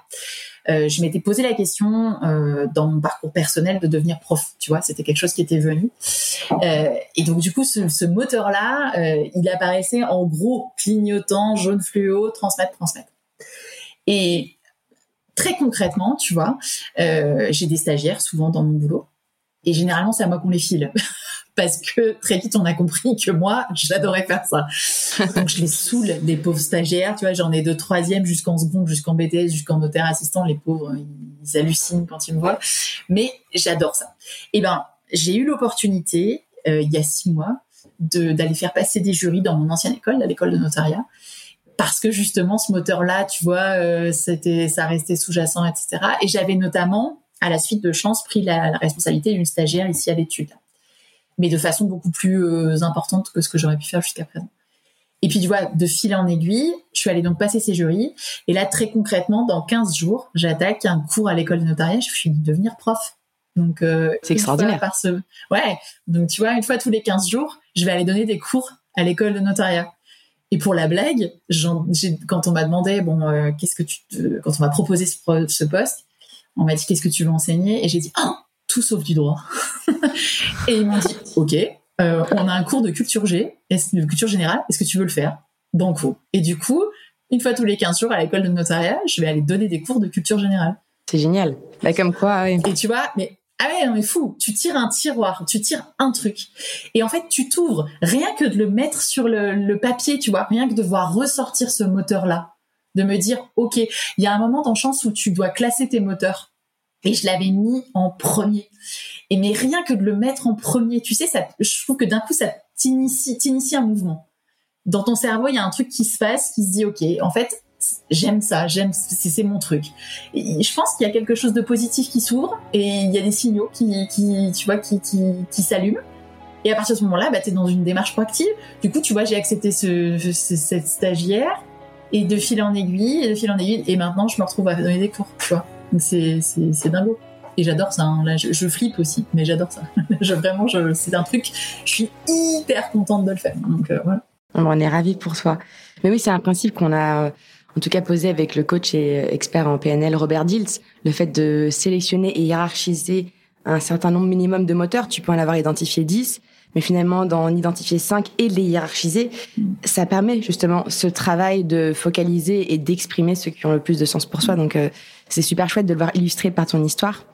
Euh, je m'étais posé la question euh, dans mon parcours personnel de devenir prof. Tu vois, c'était quelque chose qui était venu. Euh, et donc du coup, ce, ce moteur-là, il apparaissait en gros clignotant, jaune fluo, transmettre, transmettre. Et très concrètement, tu vois, j'ai des stagiaires souvent dans mon boulot. Et généralement, c'est à moi qu'on les file. (laughs) Parce que très vite, on a compris que moi, j'adorais faire ça. (laughs) Donc, je les saoule, les pauvres stagiaires. Tu vois, j'en ai de troisième jusqu'en seconde, jusqu'en BTS, jusqu'en notaire assistant. Les pauvres, ils hallucinent quand ils me voient. Mais j'adore ça. Et ben, j'ai eu l'opportunité, euh, il y a six mois, d'aller faire passer des jurys dans mon ancienne école, à l'école de notariat parce que justement ce moteur-là, tu vois, euh, c'était ça restait sous-jacent, etc. Et j'avais notamment, à la suite de chance, pris la, la responsabilité d'une stagiaire ici à l'étude, mais de façon beaucoup plus euh, importante que ce que j'aurais pu faire jusqu'à présent. Et puis tu vois, de fil en aiguille, je suis allée donc passer ces jurys. Et là, très concrètement, dans 15 jours, j'attaque un cours à l'école de notariat. Je suis devenir prof. Donc euh, c'est extraordinaire. Par ce... Ouais. Donc tu vois, une fois tous les 15 jours, je vais aller donner des cours à l'école de notariat. Et pour la blague, quand on m'a demandé, bon, euh, qu'est-ce que tu, te, quand on m'a proposé ce, ce poste, on m'a dit qu'est-ce que tu veux enseigner, et j'ai dit ah, tout sauf du droit. (laughs) et ils m'ont dit ok, euh, on a un cours de culture G, de culture générale, est-ce que tu veux le faire? Banco. Et du coup, une fois tous les 15 jours à l'école de notariat, je vais aller donner des cours de culture générale. C'est génial. Bah, comme quoi, oui. Et tu vois, mais ah ouais, on est fou. Tu tires un tiroir, tu tires un truc. Et en fait, tu t'ouvres. Rien que de le mettre sur le, le, papier, tu vois, rien que de voir ressortir ce moteur-là. De me dire, OK, il y a un moment dans Chance où tu dois classer tes moteurs. Et je l'avais mis en premier. Et mais rien que de le mettre en premier, tu sais, je trouve que d'un coup, ça t'initie, un mouvement. Dans ton cerveau, il y a un truc qui se passe, qui se dit, OK, en fait, j'aime ça, j'aime, c'est mon truc. Je pense qu'il y a quelque chose de positif qui s'ouvre et il y a des signaux qui, tu vois, qui s'allument. Et à partir de ce moment-là, bah, tu es dans une démarche proactive. Du coup, tu vois, j'ai accepté ce, ce, cette stagiaire et de fil en aiguille, et de fil en aiguille, et maintenant, je me retrouve à donner des cours, tu vois. C'est, dingo. Et j'adore ça. Hein. Là, je, je, flippe aussi, mais j'adore ça. (laughs) je, vraiment, je, c'est un truc, je suis hyper contente de le faire. Donc euh, voilà. On est ravis pour toi. Mais oui, c'est un principe qu'on a en tout cas posé avec le coach et expert en PNL Robert Diltz, le fait de sélectionner et hiérarchiser un certain nombre minimum de moteurs, tu peux en avoir identifié 10, mais finalement d'en identifier 5 et de les hiérarchiser, ça permet justement ce travail de focaliser et d'exprimer ceux qui ont le plus de sens pour soi. Donc euh, c'est super chouette de le voir illustré par ton histoire.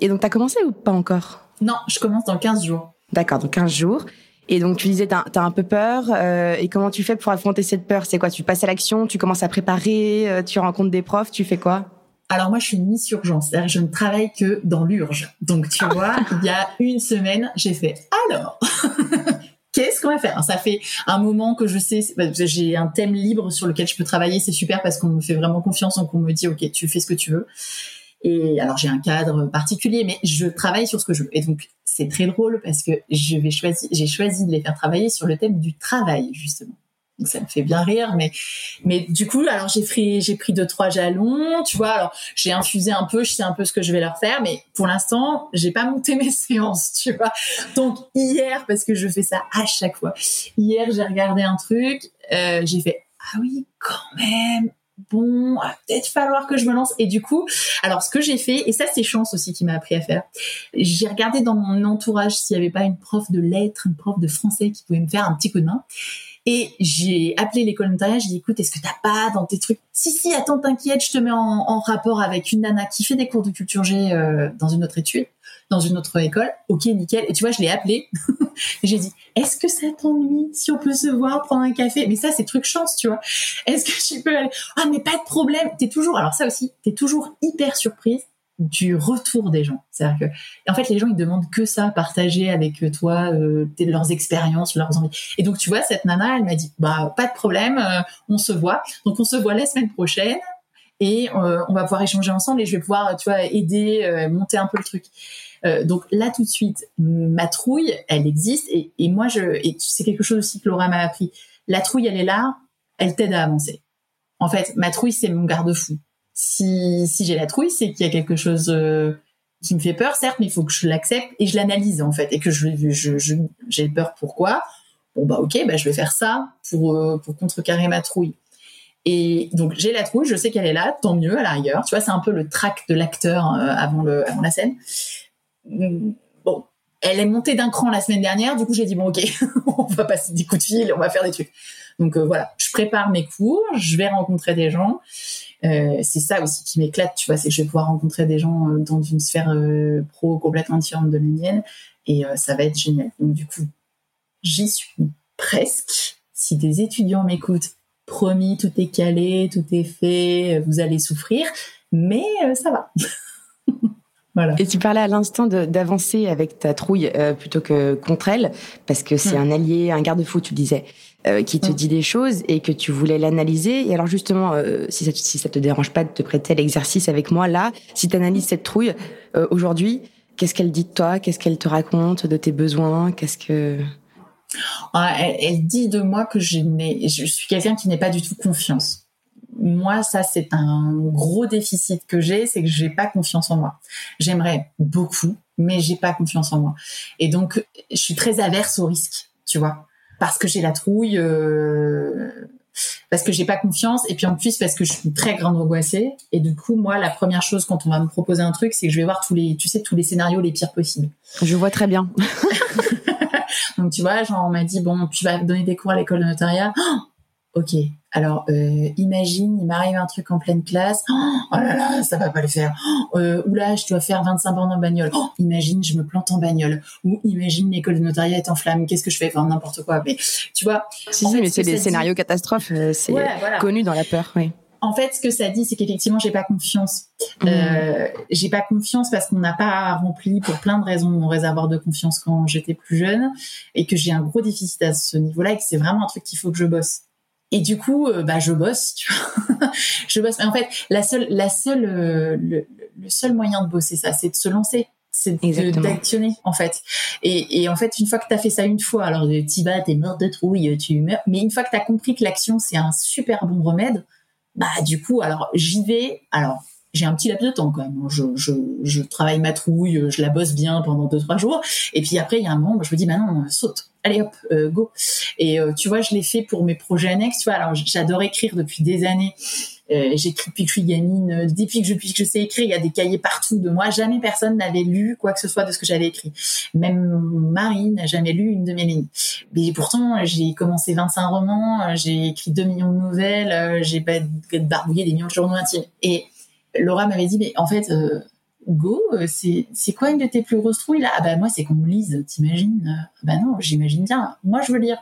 Et donc tu as commencé ou pas encore? Non, je commence dans 15 jours. D'accord, dans 15 jours. Et donc tu disais, t'as as un peu peur. Euh, et comment tu fais pour affronter cette peur? C'est quoi? Tu passes à l'action, tu commences à préparer, euh, tu rencontres des profs, tu fais quoi? Alors moi, je suis une Miss Urgence, c'est-à-dire je ne travaille que dans l'urge. Donc tu (laughs) vois, il y a une semaine, j'ai fait alors. (laughs) Qu'est-ce qu'on va faire? Ça fait un moment que je sais, j'ai un thème libre sur lequel je peux travailler, c'est super parce qu'on me fait vraiment confiance, donc on me dit ok, tu fais ce que tu veux. Et alors j'ai un cadre particulier, mais je travaille sur ce que je veux. Et donc c'est très drôle parce que je vais choisir, j'ai choisi de les faire travailler sur le thème du travail justement. Donc ça me fait bien rire, mais mais du coup alors j'ai pris j'ai pris deux trois jalons, tu vois. Alors j'ai infusé un peu, je sais un peu ce que je vais leur faire, mais pour l'instant j'ai pas monté (laughs) mes séances, tu vois. Donc hier parce que je fais ça à chaque fois. Hier j'ai regardé un truc, euh, j'ai fait ah oui quand même bon, peut-être falloir que je me lance. Et du coup, alors ce que j'ai fait, et ça c'est chance aussi qui m'a appris à faire, j'ai regardé dans mon entourage s'il n'y avait pas une prof de lettres, une prof de français qui pouvait me faire un petit coup de main. Et j'ai appelé l'école notariat, j'ai dit écoute, est-ce que t'as pas dans tes trucs? Si si, attends, t'inquiète, je te mets en, en, rapport avec une nana qui fait des cours de culture G euh, dans une autre étude dans une autre école. Ok, nickel. Et tu vois, je l'ai appelé. (laughs) j'ai dit, est-ce que ça t'ennuie si on peut se voir, prendre un café? Mais ça, c'est truc chance, tu vois. Est-ce que tu peux aller? Ah, mais pas de problème. T'es toujours, alors ça aussi, t'es toujours hyper surprise du retour des gens. C'est-à-dire que, en fait, les gens ils demandent que ça, partager avec toi euh, leurs expériences, leurs envies. Et donc, tu vois, cette nana, elle m'a dit, bah pas de problème, euh, on se voit. Donc, on se voit la semaine prochaine et euh, on va pouvoir échanger ensemble et je vais pouvoir, tu vois, aider, euh, monter un peu le truc. Euh, donc là tout de suite, ma trouille, elle existe et, et moi je, et c'est quelque chose aussi que Laura m'a appris. La trouille, elle est là, elle t'aide à avancer. En fait, ma trouille, c'est mon garde-fou. Si, j'ai la trouille, c'est qu'il y a quelque chose euh, qui me fait peur, certes, mais il faut que je l'accepte et je l'analyse en fait et que je, je, j'ai peur. Pourquoi? Bon bah ok, bah je vais faire ça pour euh, pour contrecarrer ma trouille. Et donc j'ai la trouille, je sais qu'elle est là, tant mieux à la rigueur. Tu vois, c'est un peu le track de l'acteur avant, le, avant la scène. Bon, elle est montée d'un cran la semaine dernière, du coup j'ai dit bon ok, (laughs) on va passer des coups de fil, on va faire des trucs. Donc voilà, je prépare mes cours, je vais rencontrer des gens. Euh, c'est ça aussi qui m'éclate, tu vois, c'est que je vais pouvoir rencontrer des gens euh, dans une sphère euh, pro complètement différente de la mienne et ça va être génial. Donc du coup, j'y suis presque. Si des étudiants m'écoutent, promis, tout est calé, tout est fait, vous allez souffrir, mais ça va. (laughs) Voilà. Et tu parlais à l'instant d'avancer avec ta trouille plutôt que contre elle, parce que c'est un allié, un garde-fou, tu disais. Euh, qui te mm. dit des choses et que tu voulais l'analyser. Et alors justement, euh, si, ça, si ça te dérange pas de te prêter l'exercice avec moi là, si tu analyses cette trouille euh, aujourd'hui, qu'est-ce qu'elle dit de toi? Qu'est-ce qu'elle te raconte de tes besoins? Qu'est-ce que ah, elle, dit de moi que je, je suis quelqu'un qui n'est pas du tout confiance. Moi, ça, c'est un gros déficit que j'ai, c'est que j'ai pas confiance en moi. J'aimerais beaucoup, mais j'ai pas confiance en moi. Et donc, je suis très averse au risque, tu vois parce que j'ai la trouille, euh, parce que j'ai pas confiance, et puis en plus parce que je suis très grande angoissée. Et du coup, moi, la première chose quand on va me proposer un truc, c'est que je vais voir tous les, tu sais, tous les scénarios les pires possibles. Je vois très bien. (laughs) Donc tu vois, genre on m'a dit bon, tu vas donner des cours à l'école de notariat. Oh ok, alors, euh, imagine, il m'arrive un truc en pleine classe. Oh là là, ça va pas le faire. Oh, euh, ou là, je dois faire 25 bornes en bagnole. Oh, imagine, je me plante en bagnole. Ou imagine, l'école de notariat est en flamme. Qu'est-ce que je fais? Enfin, n'importe quoi. Mais tu vois. Si, si, mais c'est des scénarios catastrophes. Euh, c'est connu dans la peur, oui. En fait, ce que ça dit, c'est qu'effectivement, j'ai pas confiance. Mmh. Euh, j'ai pas confiance parce qu'on n'a pas rempli pour plein de raisons mon réservoir de confiance quand j'étais plus jeune et que j'ai un gros déficit à ce niveau-là et que c'est vraiment un truc qu'il faut que je bosse. Et du coup, euh, bah, je bosse, tu vois. (laughs) je bosse. Mais en fait, la seule, la seule, euh, le, seul moyen de bosser ça, c'est de se lancer. C'est d'actionner, en fait. Et, et, en fait, une fois que tu as fait ça une fois, alors tu vas, t'es mort de trouille, tu meurs. Mais une fois que tu as compris que l'action, c'est un super bon remède, bah, du coup, alors, j'y vais. Alors, j'ai un petit laps de temps quand même. Je, je, je, travaille ma trouille, je la bosse bien pendant deux trois jours, et puis après il y a un moment, je me dis bah non, saute, allez hop, euh, go. Et euh, tu vois, je l'ai fait pour mes projets annexes. Tu vois, alors j'adore écrire depuis des années. Euh, j'écris depuis que je suis gamine, depuis que je, depuis que je sais écrire, il y a des cahiers partout de moi. Jamais personne n'avait lu quoi que ce soit de ce que j'avais écrit. Même Marie n'a jamais lu une de mes lignes. Mais pourtant, j'ai commencé 25 romans, j'ai écrit 2 millions de nouvelles, j'ai barbouillé des millions de journaux intimes. Laura m'avait dit, mais en fait, euh, go, euh, c'est, quoi une de tes plus grosses trouilles là? Ah bah moi, c'est qu'on me lise, t'imagines? Bah non, j'imagine bien. Moi, je veux lire.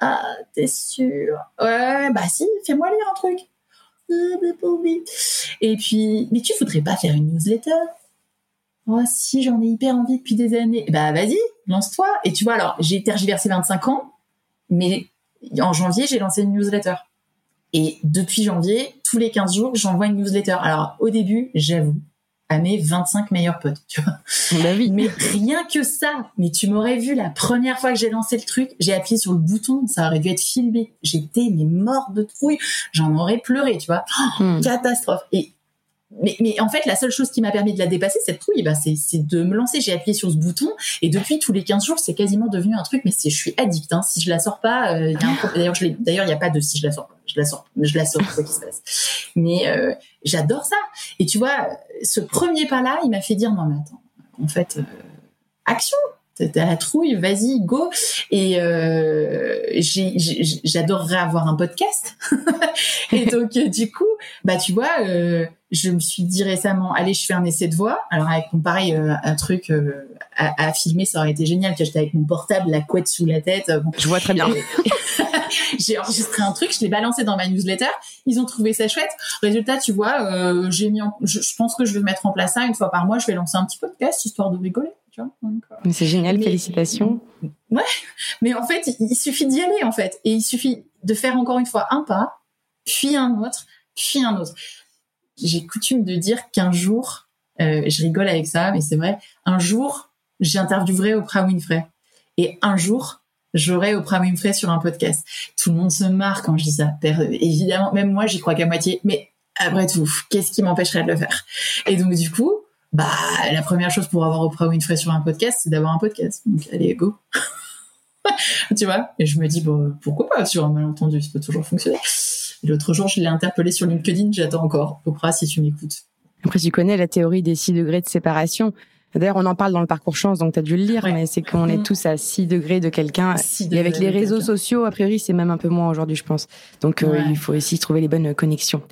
Ah, t'es sûr? Ouais, bah si, fais-moi lire un truc. Ah, Et puis, mais tu voudrais pas faire une newsletter? Oh si, j'en ai hyper envie depuis des années. Bah vas-y, lance-toi. Et tu vois, alors, j'ai tergiversé 25 ans, mais en janvier, j'ai lancé une newsletter. Et depuis janvier, tous les 15 jours, j'envoie une newsletter. Alors, au début, j'avoue, à mes 25 meilleurs potes, tu vois. Bah oui. Mais rien que ça. Mais tu m'aurais vu la première fois que j'ai lancé le truc, j'ai appuyé sur le bouton, ça aurait dû être filmé. J'étais mais morte de trouille, j'en aurais pleuré, tu vois. Hmm. catastrophe. Et mais, mais, en fait, la seule chose qui m'a permis de la dépasser, cette trouille, bah, c'est, de me lancer. J'ai appuyé sur ce bouton et depuis tous les 15 jours, c'est quasiment devenu un truc. Mais c'est, je suis addict. Hein. Si je la sors pas, euh, y a un D'ailleurs, je d'ailleurs, il n'y a pas de si je la sors pas. Je la sors, je la sors, se passe. Mais euh, j'adore ça. Et tu vois, ce premier pas-là, il m'a fait dire non, mais attends, en fait, euh, action t'as la trouille, vas-y, go. Et euh, j'adorerais avoir un podcast. (laughs) et donc euh, du coup, bah tu vois, euh, je me suis dit récemment, allez, je fais un essai de voix. Alors avec mon pareil, euh, un truc euh, à, à, filmer, ça aurait été génial. J'étais avec mon portable, la couette sous la tête. Je vois très bien. (laughs) j'ai enregistré un truc, je l'ai balancé dans ma newsletter. Ils ont trouvé ça chouette. Résultat, tu vois, j'ai mis, je, je, pense que je vais mettre en place ça une fois par mois. Je vais lancer un petit podcast histoire de rigoler. Euh, c'est génial, félicitations. Ouais, mais en fait, il, suffit d'y aller en fait, et il suffit de faire encore une fois un pas, puis un autre, puis un autre. J'ai coutume de dire qu'un jour, euh, je rigole avec ça, mais c'est vrai, un jour, j'interviewerai Oprah Winfrey, et un jour, j'aurai Oprah Winfrey sur un podcast. Tout le monde se marre quand je dis ça. Évidemment, même moi, j'y crois qu'à moitié, mais après tout, qu'est-ce qui m'empêcherait de le faire? Et donc du coup, bah la première chose pour avoir Oprah Winfrey sur un podcast, c'est d'avoir un podcast. Donc allez, go. (laughs) tu vois? Et je me dis pourquoi pas? Sur un malentendu, ça peut toujours fonctionner. L'autre jour, je l'ai interpellé sur LinkedIn, j'attends encore. Oprah, si tu m'écoutes. Après, tu connais la théorie des six degrés de séparation. D'ailleurs, on en parle dans le parcours chance, donc tu as dû le lire, mais c'est qu'on est mm. tous à 6 degrés de quelqu'un. Et avec les réseaux sociaux, a priori, c'est même un peu moins aujourd'hui, je pense. Donc, euh, il faut aussi trouver les bonnes connexions.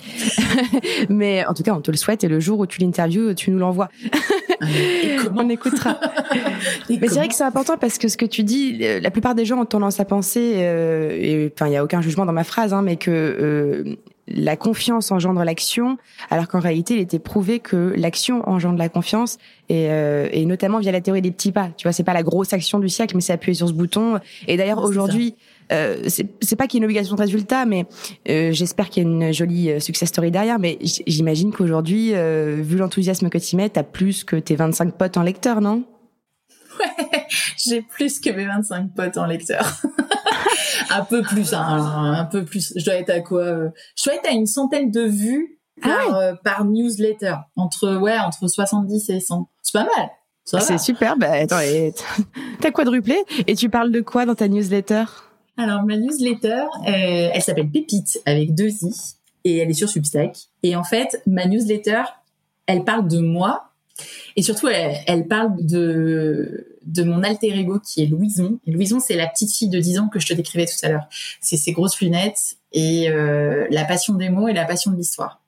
(laughs) mais en tout cas, on te le souhaite. Et le jour où tu l'interviews, tu nous l'envoies. Ah, on écoutera. (laughs) mais c'est vrai que c'est important parce que ce que tu dis, euh, la plupart des gens ont tendance à penser, euh, et enfin, il y a aucun jugement dans ma phrase, hein, mais que euh, la confiance engendre l'action, alors qu'en réalité, il était prouvé que l'action engendre la confiance, et, euh, et, notamment via la théorie des petits pas. Tu vois, c'est pas la grosse action du siècle, mais c'est appuyer sur ce bouton. Et d'ailleurs, aujourd'hui, euh, c'est pas qu'il y ait une obligation de résultat, mais euh, j'espère qu'il y a une jolie euh, success story derrière. Mais j'imagine qu'aujourd'hui, euh, vu l'enthousiasme que tu mets, t'as plus que tes 25 potes en lecteur, non? (laughs) Ouais, j'ai plus que mes 25 potes en lecteur. (laughs) un peu plus, hein, un peu plus. Je dois être à quoi euh, Je dois être à une centaine de vues ah par, euh, par newsletter. Entre, ouais, entre 70 et 100. C'est pas mal. C'est super. Bah, attends, (laughs) t'as quadruplé. Et tu parles de quoi dans ta newsletter? Alors, ma newsletter, euh, elle s'appelle Pépite avec deux i et elle est sur Substack. Et en fait, ma newsletter, elle parle de moi et surtout, elle, elle parle de de mon alter ego qui est Louison. Et Louison, c'est la petite fille de 10 ans que je te décrivais tout à l'heure. C'est ses grosses lunettes et euh, la passion des mots et la passion de l'histoire.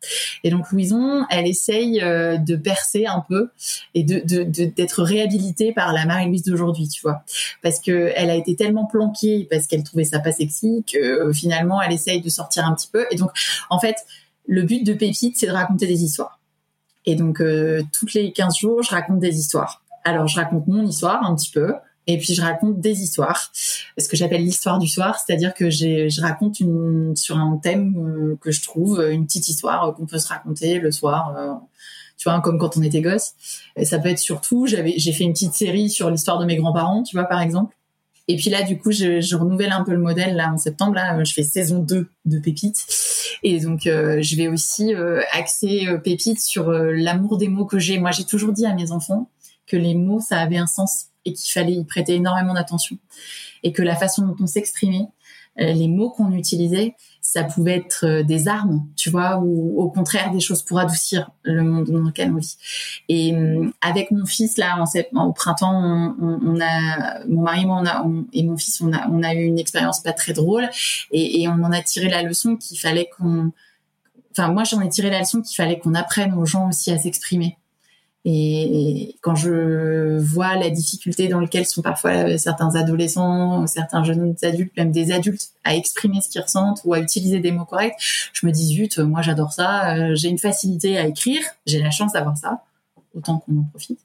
Et donc Louison, elle essaye euh, de percer un peu et de d'être réhabilitée par la Marie-Louise d'aujourd'hui, tu vois, parce que elle a été tellement planquée parce qu'elle trouvait ça pas sexy que euh, finalement elle essaye de sortir un petit peu. Et donc en fait, le but de Pépite, c'est de raconter des histoires. Et donc toutes les 15 jours, je raconte des histoires. Alors, je raconte mon histoire un petit peu. Et puis je raconte des histoires, ce que j'appelle l'histoire du soir, c'est-à-dire que je raconte sur un thème euh, que je trouve, une petite histoire qu'on peut se raconter le soir, euh, tu vois, comme quand on était gosse. Et ça peut être surtout, j'ai fait une petite série sur l'histoire de mes grands-parents, tu vois, par exemple. Et puis là, du coup, je, renouvelle un peu le modèle. Là, en septembre, là, je fais saison 2 de Pépites. Et donc, euh, je vais aussi axer Pépites sur l'amour des mots que j'ai. Moi, j'ai toujours dit à mes enfants, que les mots, ça avait un sens et qu'il fallait y prêter énormément d'attention. Et que la façon dont on s'exprimait, euh, les mots qu'on utilisait, ça pouvait être euh, des armes, tu vois, ou au contraire des choses pour adoucir le monde dans lequel on vit. Et hum, avec mon fils là, au printemps, on, a mon mari moi, a, et mon fils, on a, eu une expérience pas très drôle, et on en a tiré la leçon qu'il fallait qu'on, enfin moi j'en ai tiré la leçon qu'il fallait qu'on apprenne aux gens aussi à s'exprimer et quand je vois la difficulté dans laquelle sont parfois certains adolescents, certains jeunes adultes, même des adultes, à exprimer ce qu'ils ressentent ou à utiliser des mots corrects, je me dis zut, moi j'adore ça, euh, j'ai une facilité à écrire, j'ai la chance d'avoir ça, autant qu'on en profite.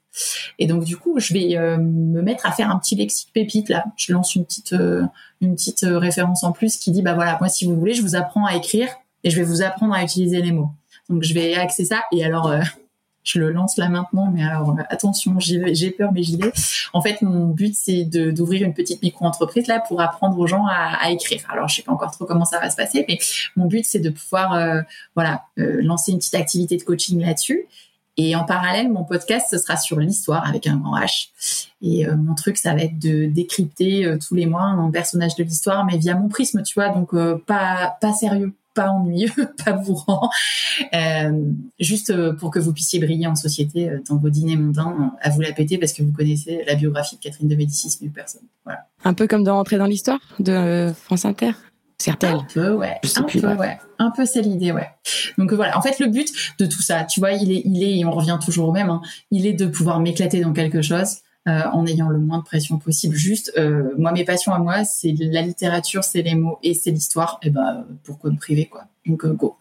Et donc du coup, je vais euh, me mettre à faire un petit lexique pépite là. Je lance une petite euh, une petite référence en plus qui dit bah voilà, moi si vous voulez, je vous apprends à écrire et je vais vous apprendre à utiliser les mots. Donc je vais axer ça et alors je le lance là maintenant, mais alors euh, attention, j'ai peur, mais j'y vais. En fait, mon but c'est d'ouvrir une petite micro-entreprise là pour apprendre aux gens à, écrire. Alors, je sais pas encore trop comment ça va se passer, mais mon but c'est de pouvoir, euh, voilà, euh, lancer une petite activité de coaching là-dessus. Et en parallèle, mon podcast, ce sera sur l'histoire avec un grand H. Et mon truc, ça va être de décrypter tous les mois un personnage de l'histoire, mais via mon prisme, tu vois, donc pas pas sérieux, pas ennuyeux, (laughs) pas bourrant, euh, juste euh, pour que vous puissiez briller en société euh, dans vos dîners mondains, à vous la péter parce que vous connaissez la biographie de Catherine de Médicis, nulle personne. Voilà. Un peu comme de rentrer dans l'histoire de France Inter. Certaines. Un peu, ouais. Un peu, ouais. Un peu, c'est l'idée, ouais. Donc voilà. En fait, le but de tout ça, tu vois, il est, il est, et on revient toujours au même, hein, il est de pouvoir m'éclater dans quelque chose, en ayant le moins de pression possible. Juste, euh, moi, mes passions à moi, c'est la littérature, c'est les mots et c'est l'histoire. Et ben, pourquoi me priver, quoi? Donc, euh, go.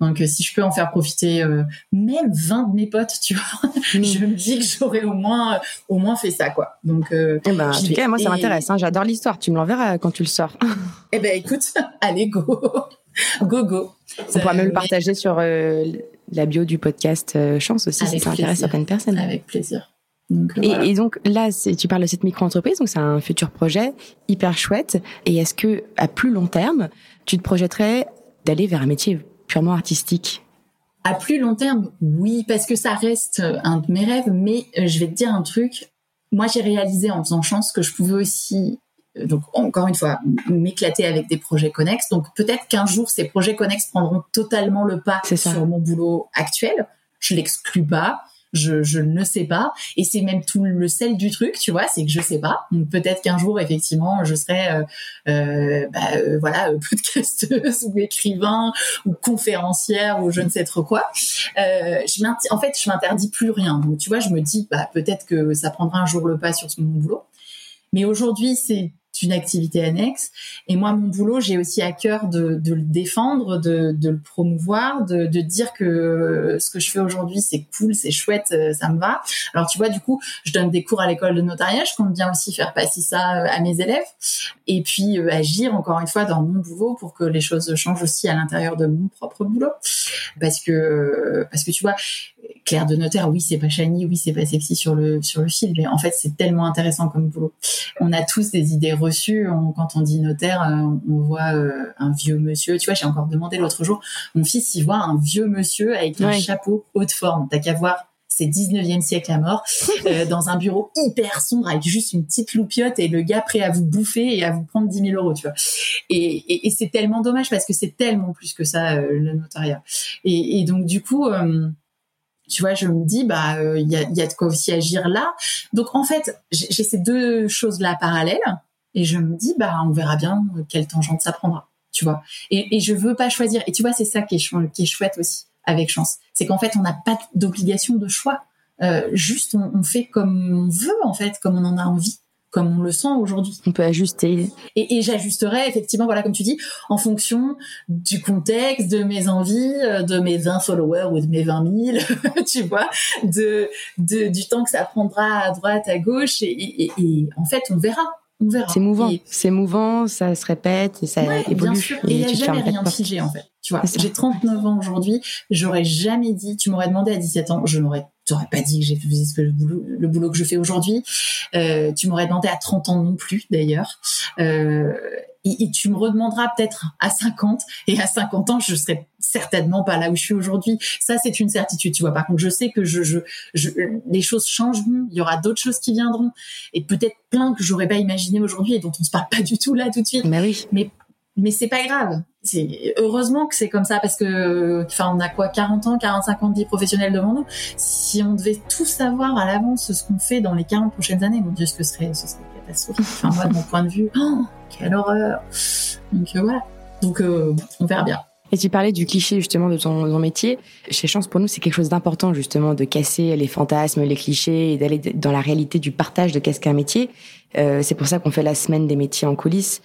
Donc, si je peux en faire profiter même 20 de mes potes, tu vois, (laughs) mm. je me dis que j'aurais au moins, au moins fait ça, quoi. Donc, eh ben, en tout cas, moi, ça m'intéresse. Hein, J'adore l'histoire. Tu me l'enverras quand tu le sors. (laughs) eh ben, écoute, (laughs) allez, go, go, go. On pourra même le partager sur la bio du podcast Chance aussi, si ça intéresse certaines personnes. Avec plaisir et, donc là, tu parles de cette micro-entreprise, donc c'est un futur projet hyper chouette. Et est-ce que à plus long terme, tu te projetterais d'aller vers un métier purement artistique? À plus long terme, oui, parce que ça reste un de mes rêves. Mais euh, je vais te dire un truc. Moi, j'ai réalisé en faisant chance que je pouvais aussi donc encore une fois, m'éclater avec des projets connexes. Donc peut-être qu'un jour ces projets connexes prendront totalement le pas sur mon boulot actuel. Je l'exclus pas je, je ne sais pas. Et c'est même tout le sel du truc, tu vois, c'est que je sais pas. Peut-être qu'un jour, effectivement, je serai, euh, euh, bah, euh, voilà, podcasteuse (laughs) ou écrivain ou conférencière ou je ne sais trop quoi. Euh, je en fait, je m'interdis plus rien. Donc tu vois, je me dis, bah, peut-être que ça prendra un jour le pas sur mon boulot. Mais aujourd'hui, c'est une activité annexe. Et moi, mon boulot, j'ai aussi à cœur de, de le défendre, de, de le promouvoir, de, de, dire que ce que je fais aujourd'hui, c'est cool, c'est chouette, euh, ça me va. Alors, tu vois, du coup, je donne des cours à l'école de notariat. Je compte bien aussi faire passer ça euh, à mes élèves. Et puis, euh, agir, encore une fois, dans mon boulot pour que les choses changent aussi à l'intérieur de mon propre boulot. Parce que, parce que tu vois, Claire de notaire, oui, c'est pas shiny, oui, c'est pas sexy sur le sur le fil, mais en fait, c'est tellement intéressant comme boulot. On a tous des idées reçues. quand on dit notaire, euh, on voit euh, un vieux monsieur. Tu vois, j'ai encore demandé l'autre jour, mon fils, il voit un vieux monsieur avec un chapeau haute forme. T'as qu'à voir c'est 19e siècle à mort, (laughs) euh, dans un bureau hyper sombre avec juste une petite loupiote et le gars prêt à vous bouffer et à vous prendre 10 000 euros, tu vois. Et, et, c'est tellement dommage parce que c'est tellement plus que ça, le notariat. Et, et, donc, du coup, tu vois, je me dis, bah, il euh, y, a, y, a, de quoi aussi agir là. Donc, en fait, j'ai ces deux choses-là parallèles et je me dis, bah, on verra bien quelle tangente ça prendra, tu vois. Et, et je veux pas choisir. Et tu vois, c'est ça qui est, chouette aussi avec Chance. C'est qu'en fait, on n'a pas d'obligation de choix. Euh, juste, on, fait comme on veut, en fait, comme on en a envie comme on le sent aujourd'hui. On peut ajuster. Et, et j'ajusterai effectivement, voilà, comme tu dis, en fonction du contexte, de mes envies, euh, de mes 20 followers ou de mes 20 000, (laughs) tu vois, de, de, du temps que ça prendra à droite, à gauche. Et, et, et en fait, on verra. On verra. C'est mouvant. C'est mouvant, ça se répète et ça ouais, évolue. Bien sûr. Et il n'y a jamais rien figé, en fait. Tu vois, j'ai 39 ans aujourd'hui. J'aurais jamais dit, tu m'aurais demandé à 17 ans, je n'aurais t'aurais pas dit que j'ai fait le boulot, le boulot que je fais aujourd'hui. Euh, tu m'aurais demandé à 30 ans non plus, d'ailleurs. Euh, et, tu me redemanderas peut-être à 50 et à 50 ans je serai certainement pas là où je suis aujourd'hui ça c'est une certitude tu vois par contre je sais que je, je, je les choses changeront il y aura d'autres choses qui viendront et peut-être plein que j'aurais pas imaginé aujourd'hui et dont on se parle pas du tout là tout de suite mais bah oui mais mais c'est pas grave. C'est heureusement que c'est comme ça parce que enfin on a quoi 40 ans, 45 ans de vie professionnelle devant nous. Si on devait tout savoir à l'avance ce qu'on fait dans les 40 prochaines années, mon dieu, ce que serait ce serait catastrophique. Enfin moi de mon point de vue, (gasps) oh, quelle horreur. Donc euh, voilà. Donc euh, on verra bien. Et tu parlais du cliché justement de ton, métier. Chez Chance, pour nous, c'est quelque chose d'important justement de casser les fantasmes, les clichés et d'aller dans la réalité du partage de qu'est-ce qu'un métier. Euh, c'est pour ça qu'on fait la semaine des métiers en coulisses.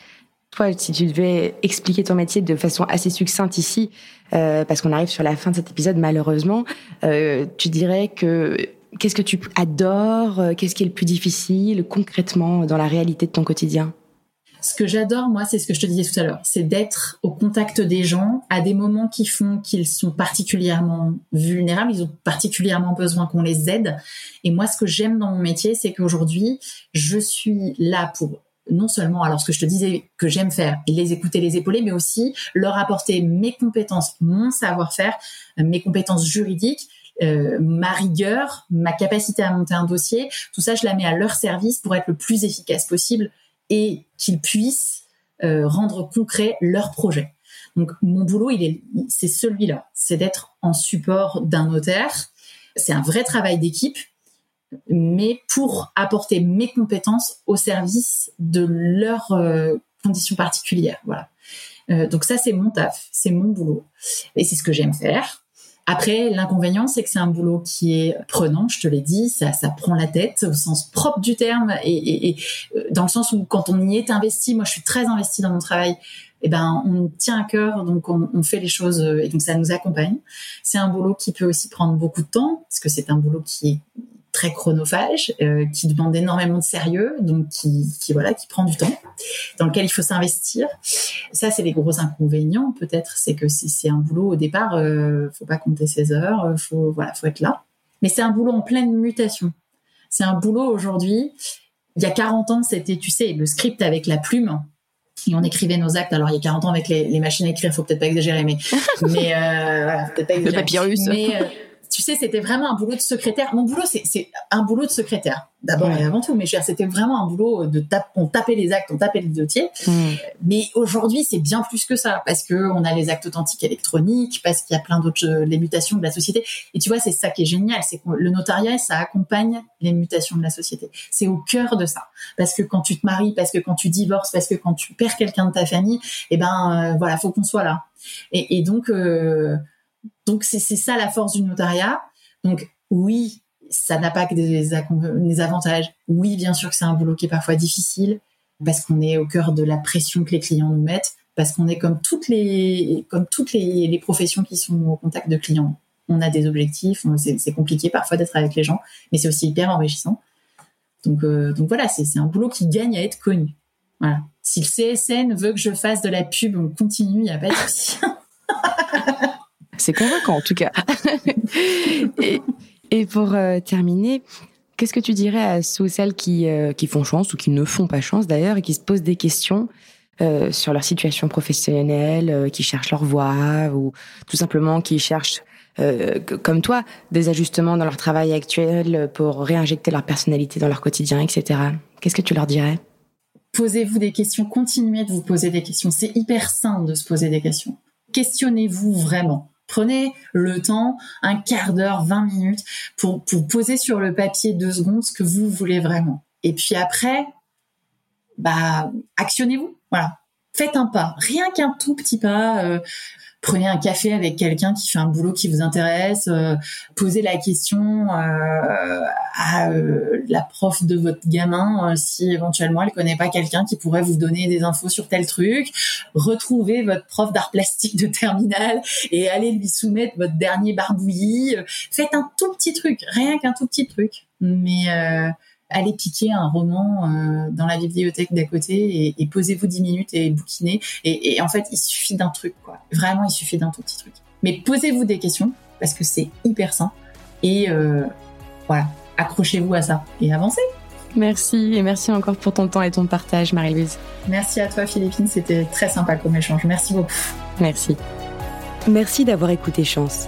Toi, si tu devais expliquer ton métier de façon assez succincte ici, euh, parce qu'on arrive sur la fin de cet épisode malheureusement, euh, tu dirais que qu'est-ce que tu adores, euh, qu'est-ce qui est le plus difficile concrètement dans la réalité de ton quotidien? Ce que j'adore, moi, c'est ce que je te disais tout à l'heure, c'est d'être au contact des gens à des moments qui font qu'ils sont particulièrement vulnérables, ils ont particulièrement besoin qu'on les aide. Et moi, ce que j'aime dans mon métier, c'est qu'aujourd'hui, je suis là pour non seulement alors ce que je te disais que j'aime faire, les écouter, les épauler, mais aussi leur apporter mes compétences, mon savoir-faire, mes compétences juridiques, euh, ma rigueur, ma capacité à monter un dossier, tout ça, je la mets à leur service pour être le plus efficace possible et qu'ils puissent euh, rendre concret leur projet. Donc mon boulot, il est, c'est celui-là, c'est d'être en support d'un notaire. C'est un vrai travail d'équipe mais pour apporter mes compétences au service de leurs euh, conditions particulières. Voilà. Euh, donc ça, c'est mon taf, c'est mon boulot, et c'est ce que j'aime faire. Après, l'inconvénient, c'est que c'est un boulot qui est prenant, je te l'ai dit, ça, prend la tête au sens propre du terme, et, euh, dans le sens où quand on y est investi, moi je suis très investie dans mon travail, eh ben on tient à cœur, donc on, on, fait les choses, et donc ça nous accompagne. C'est un boulot qui peut aussi prendre beaucoup de temps, parce que c'est un boulot qui est très chronophage, euh, qui demande énormément de sérieux, donc qui, qui, voilà, qui prend du temps, dans lequel il faut s'investir. Ça, c'est les gros inconvénients, peut-être, c'est que si c'est un boulot au départ, euh, faut pas compter ses heures, euh, faut voilà, faut être là. Mais c'est un boulot en pleine mutation. C'est un boulot aujourd'hui. Il y a 40 ans, c'était, tu sais, le script avec la plume et on écrivait nos actes. Alors il y a 40 ans avec les, les machines à écrire, faut peut-être pas exagérer, mais (laughs) mais euh, voilà, peut-être pas exagérer. Le papyrus. Mais tu sais, c'était vraiment un boulot de secrétaire. Mon boulot, c'est un boulot de secrétaire, d'abord et avant tout. Mais c'était vraiment un boulot de tape, on tapait les actes, on tapait les dossiers. Mais aujourd'hui, c'est bien plus que ça, parce que on a les actes authentiques électroniques, parce qu'il y a plein d'autres les mutations de la société. Et tu vois, c'est ça qui est génial, c'est que le notariat, ça accompagne les mutations de la société. C'est au cœur de ça, parce que quand tu te maries, parce que quand tu divorces, parce que quand tu perds quelqu'un de ta famille, eh ben euh, voilà, faut qu'on soit là. Et, et donc euh, donc c'est ça la force du notariat. Donc oui, ça n'a pas que des, avantages. Oui, bien sûr que c'est un boulot qui est parfois difficile parce qu'on est au cœur de la pression que les clients nous mettent, parce qu'on est comme toutes les comme toutes les, professions qui sont au contact de clients. On a des objectifs, c'est compliqué parfois d'être avec les gens, mais c'est aussi hyper enrichissant. Donc, euh, voilà, c'est un boulot qui gagne à être connu. Voilà. Si le CSN veut que je fasse de la pub, on continue, il n'y a pas de souci. (laughs) C'est convaincant en tout cas. (laughs) et, pour euh, terminer, qu'est-ce que tu dirais à ceux ou celles qui, euh, qui font chance ou qui ne font pas chance d'ailleurs et qui se posent des questions euh, sur leur situation professionnelle, qui cherchent leur voie ou tout simplement qui cherchent comme toi, des ajustements dans leur travail actuel pour réinjecter leur personnalité dans leur quotidien, etc. Qu'est-ce que tu leur dirais? Posez-vous des questions, continuez de vous poser des questions. C'est hyper sain de se poser des questions. Questionnez-vous vraiment. Prenez le temps, un quart d'heure, 20 minutes, pour, pour poser sur le papier deux secondes ce que vous voulez vraiment. Et puis après, bah, actionnez-vous. Voilà. Faites un pas, rien qu'un tout petit pas. Euh, prenez un café avec quelqu'un qui fait un boulot qui vous intéresse, euh, posez la question euh, à euh, la prof de votre gamin si éventuellement elle connaît pas quelqu'un qui pourrait vous donner des infos sur tel truc, retrouvez votre prof d'art plastique de terminale et allez lui soumettre votre dernier barbouillis. Faites un tout petit truc, rien qu'un tout petit truc, mais allez piquer un roman euh, dans la bibliothèque d'à côté et, posez-vous 10 minutes et bouquinez. Et, en fait, il suffit d'un truc, quoi. Vraiment, il suffit d'un tout petit truc. Mais posez-vous des questions parce que c'est hyper sain. Et euh, voilà, accrochez-vous à ça et avancez. Merci et merci encore pour ton temps et ton partage, Marie-Louise. Merci à toi, Philippine. C'était très sympa comme échange. Merci beaucoup. Merci. Merci d'avoir écouté Chance,